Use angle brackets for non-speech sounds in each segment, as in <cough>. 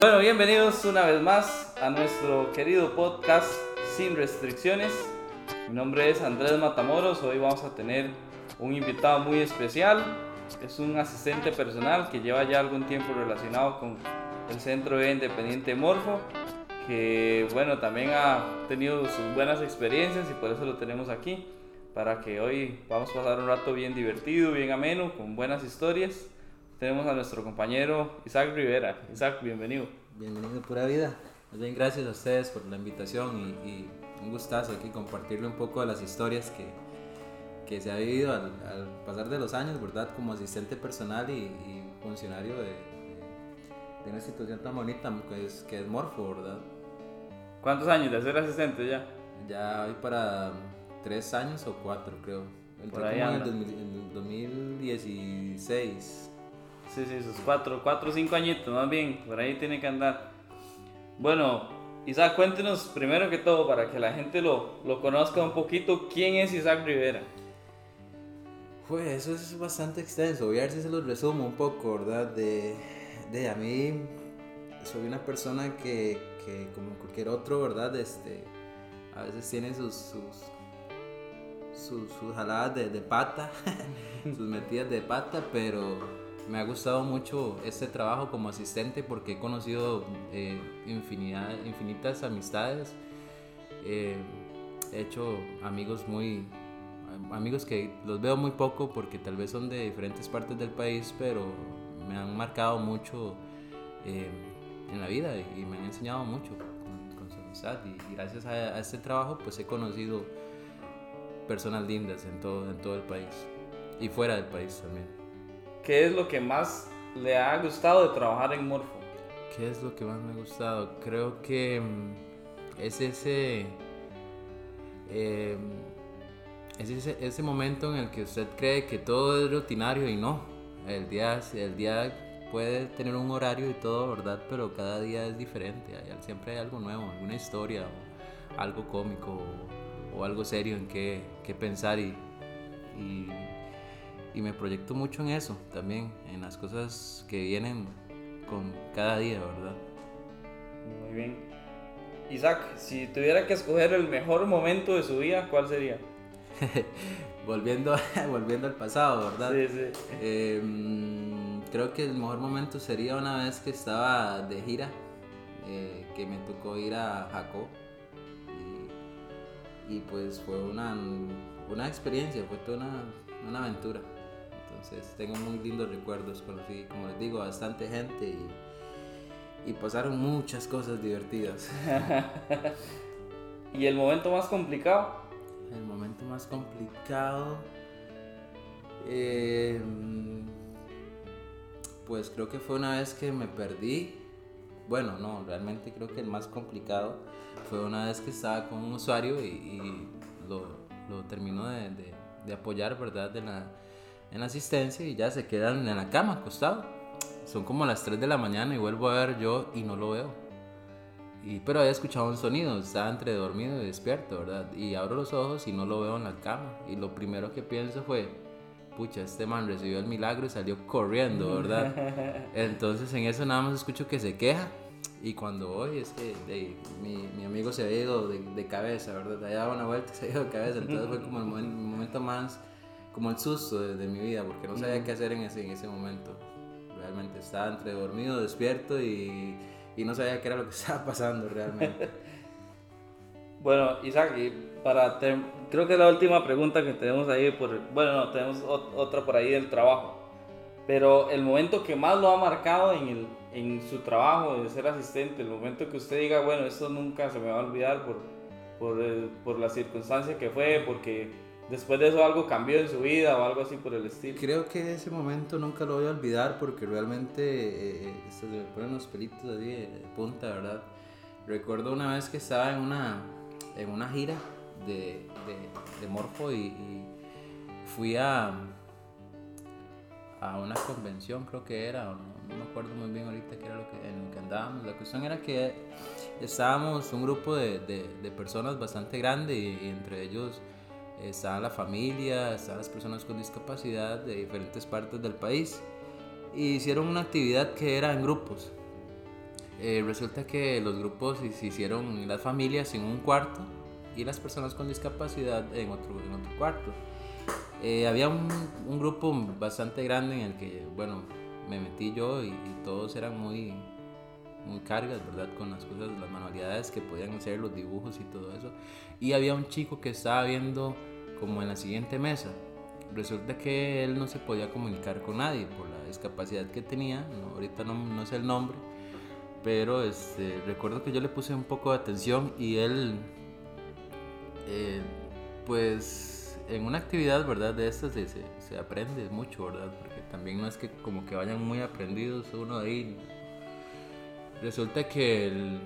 Bueno, bienvenidos una vez más a nuestro querido podcast Sin Restricciones. Mi nombre es Andrés Matamoros. Hoy vamos a tener un invitado muy especial. Es un asistente personal que lleva ya algún tiempo relacionado con el Centro de Independiente Morfo, que bueno, también ha tenido sus buenas experiencias y por eso lo tenemos aquí, para que hoy vamos a pasar un rato bien divertido, bien ameno, con buenas historias tenemos a nuestro compañero Isaac Rivera. Isaac, bienvenido. Bienvenido, pura vida. bien, gracias a ustedes por la invitación y, un gustazo aquí compartirle un poco de las historias que, que se ha vivido al, pasar de los años, ¿verdad? Como asistente personal y, funcionario de, de, una institución tan bonita que es, que es Morfo, ¿verdad? ¿Cuántos años de ser asistente ya? Ya hoy para tres años o cuatro, creo. Por ahí en el 2016. Sí, sí, sus cuatro, cuatro o cinco añitos, más bien, por ahí tiene que andar. Bueno, Isaac, cuéntenos primero que todo, para que la gente lo, lo conozca un poquito, ¿quién es Isaac Rivera? Pues eso es bastante extenso, voy a ver si se lo resumo un poco, ¿verdad? De, de a mí soy una persona que, que, como cualquier otro, ¿verdad? Este, a veces tiene sus, sus, sus, jaladas de pata, <laughs> sus metidas de pata, pero me ha gustado mucho este trabajo como asistente porque he conocido eh, infinidad, infinitas amistades. Eh, he hecho amigos muy amigos que los veo muy poco porque tal vez son de diferentes partes del país, pero me han marcado mucho eh, en la vida y me han enseñado mucho con, su amistad. Y, gracias a, este trabajo, pues he conocido personas lindas en todo, en todo el país y fuera del país también. ¿Qué es lo que más le ha gustado de trabajar en Morfo? ¿Qué es lo que más me ha gustado? Creo que mm, es ese, em, es ese, ese, momento en el que usted cree que todo es rutinario y no. El día, el día puede tener un horario y todo, ¿verdad? Pero cada día es diferente. siempre hay algo nuevo, alguna historia o algo cómico o, algo serio en que, pensar y y me proyecto mucho en eso también, en las cosas que vienen con cada día, ¿verdad? Muy bien. Isaac, si tuviera que escoger el mejor momento de su vida, ¿cuál sería? <laughs> volviendo, <laughs> volviendo al pasado, ¿verdad? Sí, sí. Em, creo que el mejor momento sería una vez que estaba de gira, eh, que me tocó ir a Jaco. Y, y, pues fue una, una experiencia, fue toda una, una aventura. Entonces tengo muy lindos recuerdos, conocí, como les digo, bastante gente y, y pasaron muchas cosas divertidas. <laughs> ¿Y el momento más complicado? El momento más complicado... Eh, pues creo que fue una vez que me perdí. Bueno, no, realmente creo que el más complicado fue una vez que estaba con un usuario y, lo, lo terminó de, de, de, apoyar, ¿verdad? De la, en asistencia y ya se quedan en la cama acostado. Son como las 3 de la mañana y vuelvo a ver yo y no lo veo. Y, pero había escuchado un sonido, estaba entre dormido y despierto, ¿verdad? Y abro los ojos y no lo veo en la cama. Y lo primero que pienso fue, pucha, este man recibió el milagro y salió corriendo, ¿verdad? <laughs> Entonces en eso nada más escucho que se queja. Y cuando voy, es que mi, mi, amigo se ha ido de, de cabeza, ¿verdad? Allá daba una vuelta y se ha ido de cabeza. Entonces fue como el momento más como el susto de, mi vida, porque no sabía qué hacer en ese, en ese momento. Realmente estaba entre dormido, despierto y, y no sabía qué era lo que <laughs> estaba pasando realmente. <laughs> bueno, Isaac, para creo que es la última pregunta que tenemos ahí, por, bueno, no, tenemos otra por ahí del trabajo. Pero el momento que más lo ha marcado en, el, en su trabajo de ser asistente, el momento que usted diga, bueno, esto nunca se me va a olvidar por, por, por la circunstancia que fue, porque después de eso algo cambió en su vida o algo así por el estilo. Creo que ese momento nunca lo voy a olvidar porque realmente eh, eh se me ponen los pelitos de, punta, ¿verdad? Recuerdo una vez que estaba en una, en una gira de, de, Morfo y, fui a, a una convención, creo que era, no, no, me acuerdo muy bien ahorita qué era lo que, en lo que andábamos. La cuestión era que estábamos un grupo de, de personas bastante grande y entre ellos estaba la familia, estaban las personas con discapacidad de diferentes partes del país. Y hicieron una actividad que era en grupos. eh, resulta que los grupos se hicieron las familias en un cuarto y las personas con discapacidad en otro, en otro cuarto. Eh, había un, un, grupo bastante grande en el que, bueno, me metí yo y, todos eran muy, muy cargas, ¿verdad? Con las cosas, las manualidades que podían hacer, los dibujos y todo eso. Y había un chico que estaba viendo como en la siguiente mesa. Resulta que él no se podía comunicar con nadie por la discapacidad que tenía, ahorita no, no sé el nombre, pero este, recuerdo que yo le puse un poco de atención y él, eh, pues en una actividad, ¿verdad? De estas se, se, aprende mucho, ¿verdad? Porque también no es que como que vayan muy aprendidos uno ahí. Resulta que el,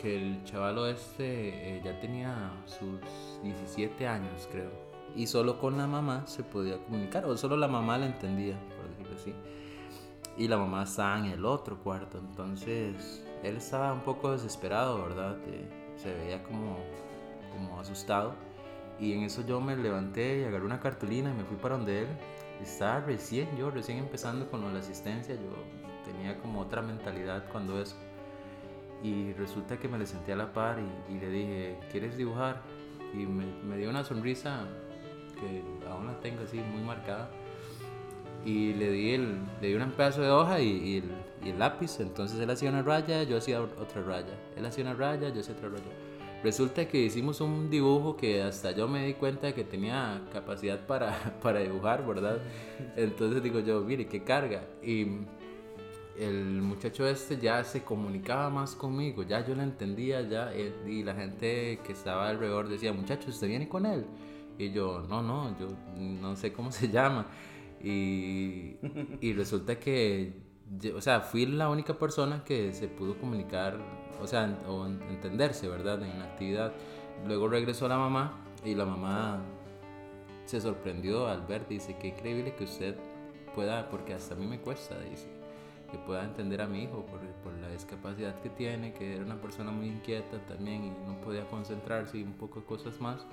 que el chavalo este eh, ya tenía sus 17 años, creo. Y solo con la mamá se podía comunicar, o solo la mamá la entendía, por decirlo así y la mamá estaba en el otro cuarto. Entonces él estaba un poco desesperado, ¿verdad? se veía como, como asustado. Y en eso yo me levanté y agarré una cartulina y me fui para donde él. Estaba recién, yo recién empezando con la asistencia, yo tenía como otra mentalidad cuando eso. Y resulta que me le senté a la par y, le dije, ¿quieres dibujar? Y me, me dio una sonrisa que aún la tengo así muy marcada y le di, el, le di un pedazo de hoja y, el, y, el, lápiz. Entonces él hacía una raya, yo hacía otra raya. Él hacía una raya, yo hacía otra raya. Resulta que hicimos un dibujo que hasta yo me di cuenta de que tenía capacidad para, <laughs> para dibujar, ¿verdad? Entonces digo yo, mire, qué carga. Y el muchacho este ya se comunicaba más conmigo, ya yo lo entendía, ya. Eh, y la gente que estaba alrededor decía, muchacho, ¿usted viene con él? Y yo, no, no, yo no sé cómo <laughs> se llama. Y, y resulta que, o sea, fui la única persona que se pudo comunicar, o sea, o entenderse, ¿verdad? En la actividad. Luego regresó la mamá y la mamá se sorprendió al ver, dice, qué increíble que usted pueda, porque hasta a mí me cuesta, dice, que pueda entender a mi hijo por, por, la discapacidad que tiene, que era una persona muy inquieta también y no podía concentrarse y un poco de cosas más.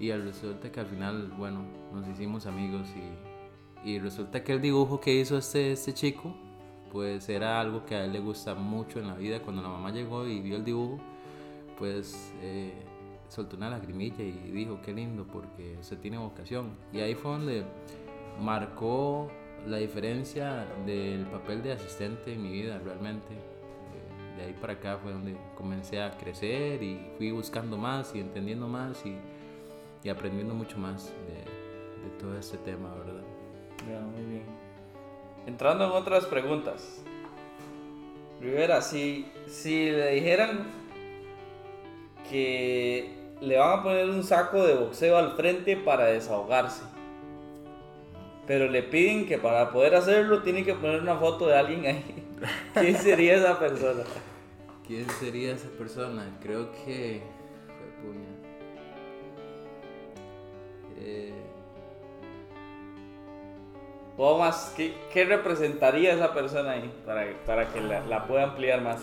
Y al resulta que al final, bueno, nos hicimos amigos y y resulta que el dibujo que hizo este, este chico, pues era algo que a él le gusta mucho en la vida. Cuando la mamá llegó y vio el dibujo, pues eh, soltó una lagrimilla y dijo, qué lindo, porque se tiene vocación. Y ahí fue donde marcó la diferencia del papel de asistente en mi vida realmente. Eh, de ahí para acá fue donde comencé a crecer y fui buscando más y entendiendo más y, y aprendiendo mucho más de, de todo este tema, ¿verdad? muy bien. Entrando en otras preguntas. Rivera, si, si le dijeran que le van a poner un saco de boxeo al frente para desahogarse, pero le piden que para poder hacerlo tiene que poner una foto de alguien ahí, <laughs> ¿quién sería esa persona? ¿Quién sería esa persona? Creo que... Eh, o más, ¿qué, ¿qué, representaría esa persona ahí para, para que la, la, pueda ampliar más?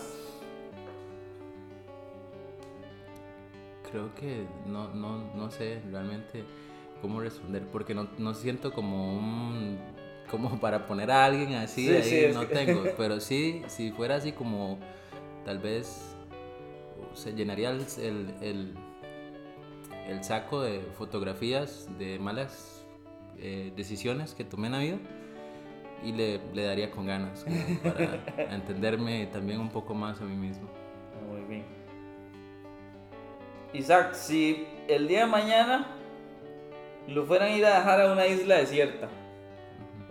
Creo que no, no, no sé realmente cómo responder, porque no, no, siento como un como <laughs> para poner a alguien así, ahí no tengo, <laughs> pero sí, si fuera así como tal vez se llenaría el, el, el, saco de fotografías de malas eh, decisiones que tomé en la vida y le, le daría con ganas <laughs> para entenderme también un poco más a mí mismo. Muy bien. Isaac, si el día de mañana lo fueran a ir a dejar a una isla desierta,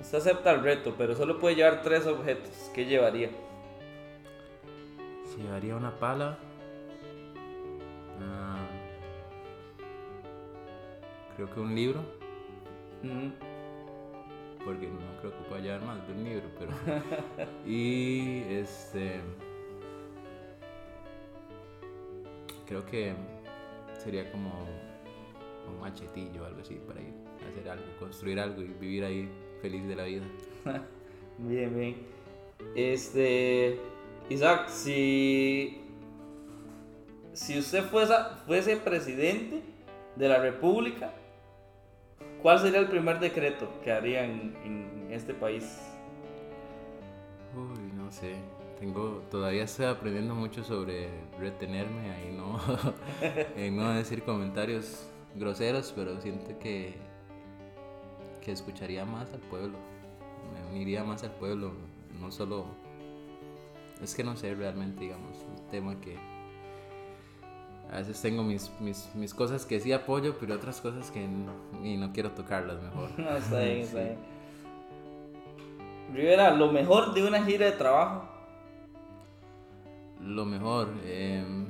usted acepta el reto, pero solo puede llevar tres objetos, ¿qué llevaría? Llevaría una pala. Ah, creo que un libro porque no creo que pueda llevar más de un libro, pero... <laughs> y este... Creo que sería como un machetillo o algo así para ir a hacer algo, construir algo y vivir ahí feliz de la vida. <laughs> bien, bien. Este... Isaac, si... Si usted fuese, fuese presidente de la República, ¿Cuál sería el primer decreto que harían en, este país? Uy, no sé. tengo, todavía estoy aprendiendo mucho sobre retenerme ahí no, <laughs> en no decir comentarios groseros, pero siento que, que escucharía más al pueblo, me uniría más al pueblo, no solo, es que no sé realmente, digamos, un tema que a veces tengo mis, mis, mis cosas que sí apoyo, pero otras cosas que no, y no quiero tocarlas mejor. <laughs> No, está bien, está Sí. bien. Rivera, lo mejor de una gira de trabajo. Lo mejor. em,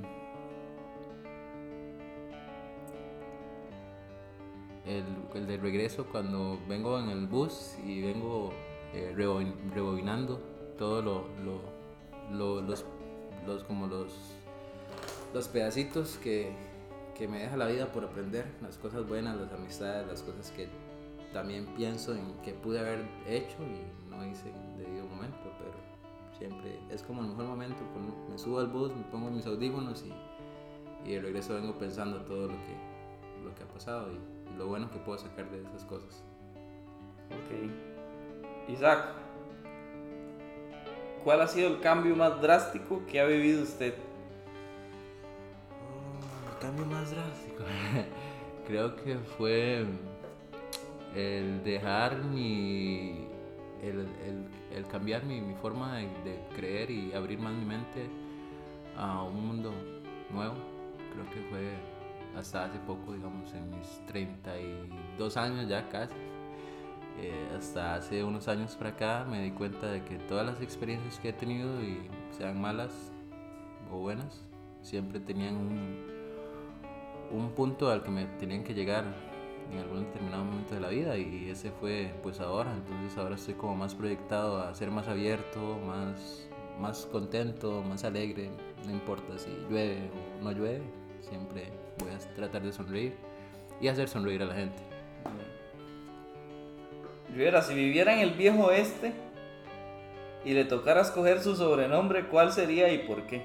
el, el de regreso cuando vengo en el bus y vengo eh, rebobin- rebobinando todo lo, lo- lo- los, los como los los pedacitos que, que me deja la vida por aprender las cosas buenas las amistades las cosas que también pienso en que pude haber hecho y no hice en debido momento pero siempre es como el mejor momento me subo al bus me pongo mis audífonos y, y de regreso vengo pensando todo lo que lo que ha pasado y lo bueno que puedo sacar de esas cosas Ok. Isaac, ¿cuál ha sido el cambio más drástico que ha vivido usted? El cambio más drástico. <laughs> Creo que fue el dejar mi. el, el- el cambiar mi, mi forma de, de creer y abrir más mi mente a un mundo nuevo. Creo que fue hasta hace poco, digamos, en mis 32 años ya casi. eh, hasta hace unos años para acá me di cuenta de que todas las experiencias que he tenido, y sean malas o buenas, siempre tenían un, un punto al que me tenían que llegar en algún determinado momento de la vida y ese fue pues ahora, entonces ahora estoy como más proyectado a ser más abierto, más, más contento, más alegre, no importa si llueve o no llueve, siempre voy a tratar de sonreír y hacer sonreír a la gente. Rivera, si viviera en el viejo oeste y le tocara escoger su sobrenombre, ¿cuál sería y por qué?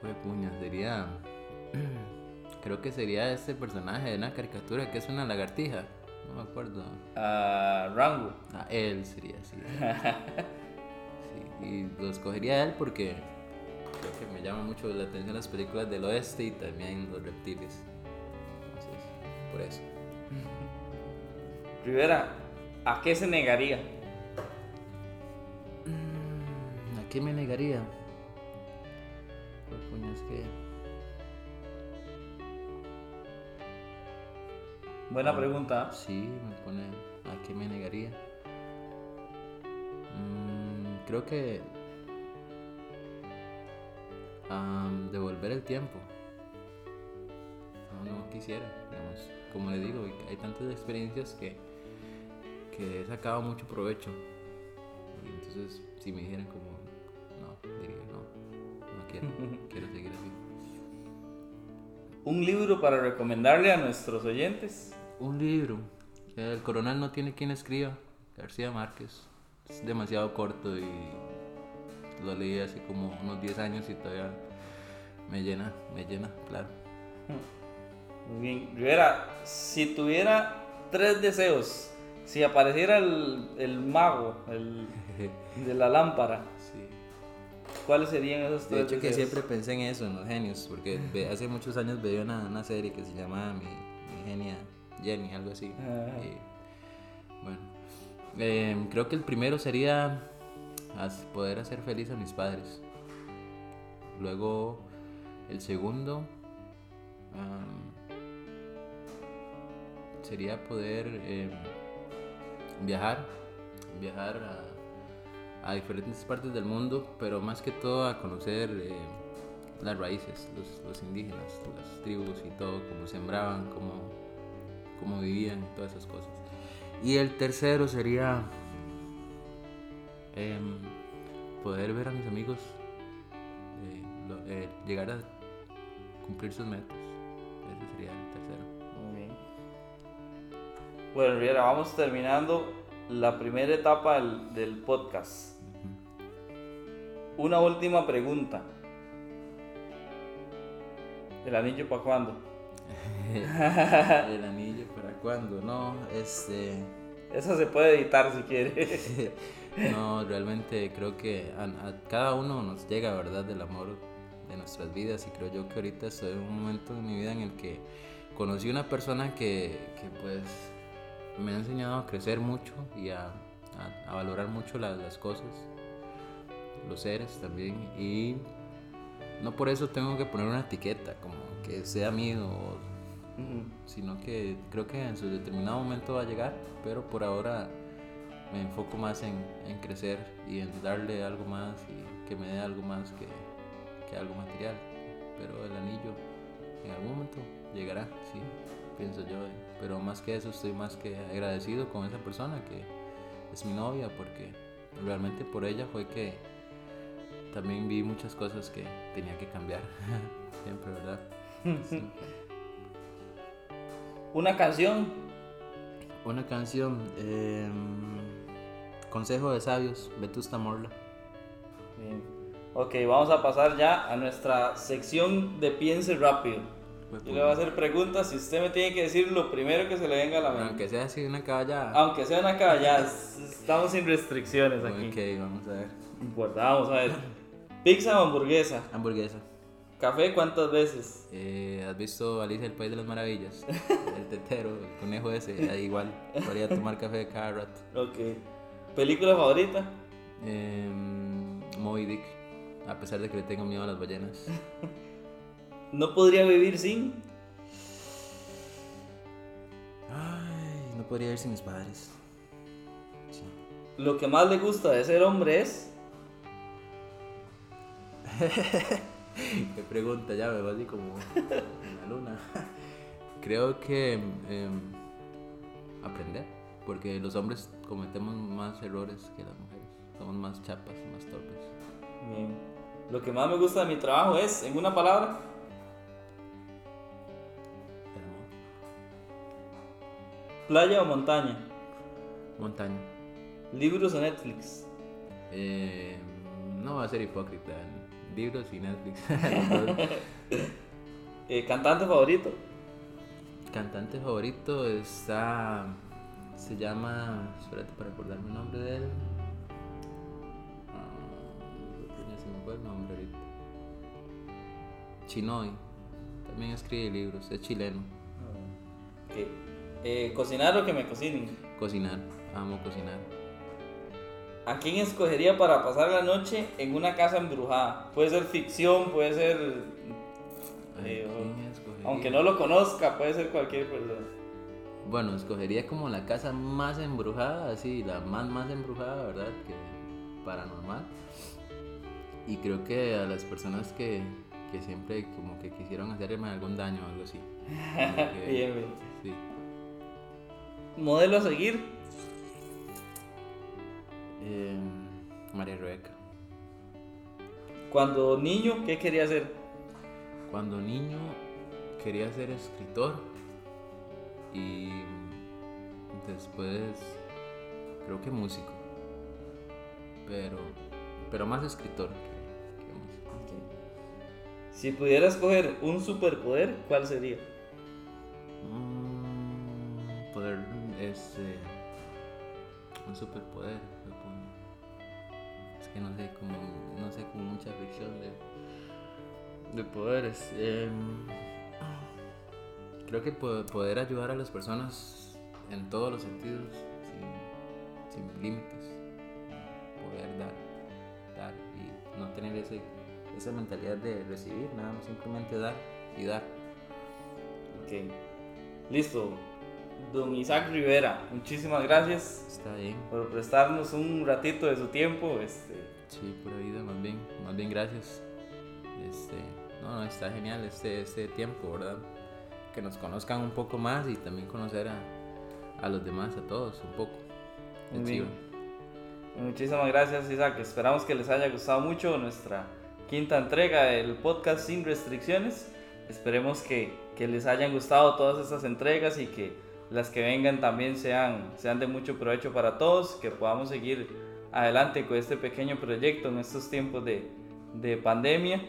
Fue puña, sería... Creo que sería este personaje de una caricatura que es una lagartija, no me acuerdo. Ah, Rango. Ah, él sería así. <laughs> Sí, y lo escogería él porque creo que me llama mucho la atención las películas del oeste y también los reptiles. Entonces, por eso. Rivera, ¿a qué se negaría? ¿A qué me negaría? Pues, coño, es que... Buena pregunta. ¿ah? Sí, me pone... ¿A qué me negaría? Mm, creo que... am, devolver el tiempo. No, no quisiera, digamos. Como le digo, hay tantas experiencias que, que he sacado mucho provecho. Y entonces, si me dijeran como... No, diría no. No quiero. <laughs> quiero seguir así. Un libro para recomendarle a nuestros oyentes. Un libro. El coronel no tiene quien escriba. García Márquez. Es demasiado corto y lo leí hace como unos 10 años y todavía me llena, me llena, claro. Muy bien. Rivera, si tuviera tres deseos, si apareciera el, el mago el <laughs> de la lámpara, Sí. ¿cuáles serían esos De tres hecho que deseos? siempre pensé en eso, en los genios, porque hace muchos años veía una, una serie que se llamaba Mi, Mi genia Jenny, algo así. Y, bueno, em, creo que el primero sería poder hacer feliz a mis padres. Luego, el segundo sería poder em, viajar, viajar a, a diferentes partes del mundo, pero más que todo a conocer eh, las raíces, los, los indígenas, las tribus y todo, cómo sembraban, cómo, cómo vivían, todas esas cosas. Y el tercero sería em, poder ver a mis amigos eh, lo- eh, llegar a cumplir sus metas. Ese sería el tercero. Muy bien. Bueno, Rivera, vamos terminando la primera etapa del, del podcast. Una última pregunta. ¿El anillo para cuándo? <laughs> el <laughs> anillo para cuándo, no, este Esa se puede editar si quiere. <laughs> No, realmente creo que a, a cada uno nos llega, ¿verdad?, del amor de nuestras vidas. Y creo yo que ahorita estoy en un momento en mi vida en el que conocí una persona que, que pues me ha enseñado a crecer mucho y a, a, a valorar mucho la- las cosas, los seres también. Y no por eso tengo que poner una etiqueta como que sea mío, sino que creo que en su determinado momento va a llegar, pero por ahora me enfoco más en, en crecer y en darle algo más y que me dé algo más que, que algo material. Pero el anillo en algún momento llegará, sí, pienso yo. eh. Pero más que eso estoy más que agradecido con esa persona que es mi novia porque realmente por ella fue que también vi muchas cosas que tenía que cambiar. <laughs> Siempre, ¿verdad? Sí. <laughs> Una canción. Una canción, em, Consejo de Sabios, Vetusta Morla. Bien. Ok, vamos a pasar ya a nuestra sección de piense rápido. Yo le voy a hacer preguntas y usted me tiene que decir lo primero que se le venga a la mente. Aunque sea así una caballada. Aunque acá, ya es- estamos sin restricciones aquí. Ok, vamos a ver. No importa, vamos a ver. Pizza o hamburguesa. Hamburguesa. Café, ¿cuántas veces? Eh, ¿Has visto Alicia el País de las Maravillas? <laughs> El tetero, el conejo ese, igual. Podría tomar café cada rato. Ok. ¿Película favorita? Em, Moby Dick, a pesar de que le tengo miedo a las ballenas. <laughs> No podría vivir sin. Ay, no podría ir sin mis padres. Sí. Lo que más le gusta de ser hombre es. <laughs> Qué pregunta, ya me va así como en la luna. <laughs> Creo que em, aprender, porque los hombres cometemos más errores que las mujeres. Somos más chapas, más torpes. Bien. Lo que más me gusta de mi trabajo es, en una palabra, playa o montaña. Montaña. Libros o Netflix. Eh, no va a ser hipócrita. Libros y Netflix. <laughs> Eh, cantante favorito. Cantante favorito está. Se llama. Espérate para recordarme el nombre de él. Ah, ya se me fue el nombre ahorita. Chinoy. También escribe libros. Es chileno. Ok. Eh, cocinar o que me cocinen. Cocinar. Amo cocinar. ¿A quién escogería para pasar la noche en una casa embrujada? Puede ser ficción, puede ser. Eh, aunque no lo conozca, puede ser cualquier persona. Bueno, escogería como la casa más embrujada, así, la más más embrujada, ¿verdad? Que paranormal. Y creo que a las personas que, que siempre como que quisieron hacerme algún daño o algo así. <laughs> Que- Bien, bien. Sí. Modelo a seguir. Eh, María Rebeca. Cuando niño, ¿qué quería hacer? Cuando niño quería ser escritor y después creo que músico. Pero, pero más escritor que, que músico. Si pudiera escoger un superpoder, ¿cuál sería? Mm, poder, este, un superpoder. Es que no sé, como, no sé, como mucha ficción de, de poderes. Em, creo que po- poder ayudar a las personas en todos los sentidos, sin, sin límites. Poder dar, dar y no tener ese, esa mentalidad de recibir, nada más simplemente dar y dar. Ok. Listo. Don Isaac Rivera, muchísimas gracias Está bien. por prestarnos un ratito de su tiempo. Este, Sí, pura vida, más bien, más bien gracias. Este, no, no, está genial este, este tiempo, ¿verdad? Que nos conozcan un poco más y también conocer a, a los demás, a todos, un poco. Muy En bien. Muchísimas gracias Isaac. Esperamos que les haya gustado mucho nuestra quinta entrega del podcast sin restricciones. Esperemos que, que les hayan gustado todas estas entregas y que las que vengan también sean, sean de mucho provecho para todos, que podamos seguir adelante con este pequeño proyecto en estos tiempos de, de pandemia.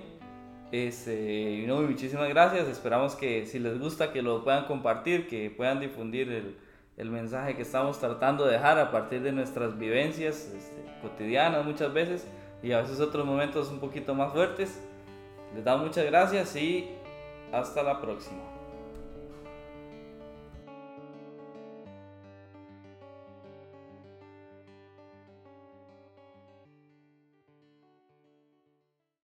Este, no, muchísimas gracias. Esperamos que si les gusta que lo puedan compartir, que puedan difundir el, el mensaje que estamos tratando de dejar a partir de nuestras vivencias este, cotidianas muchas veces y a veces otros momentos un poquito más fuertes. Les damos muchas gracias y hasta la próxima.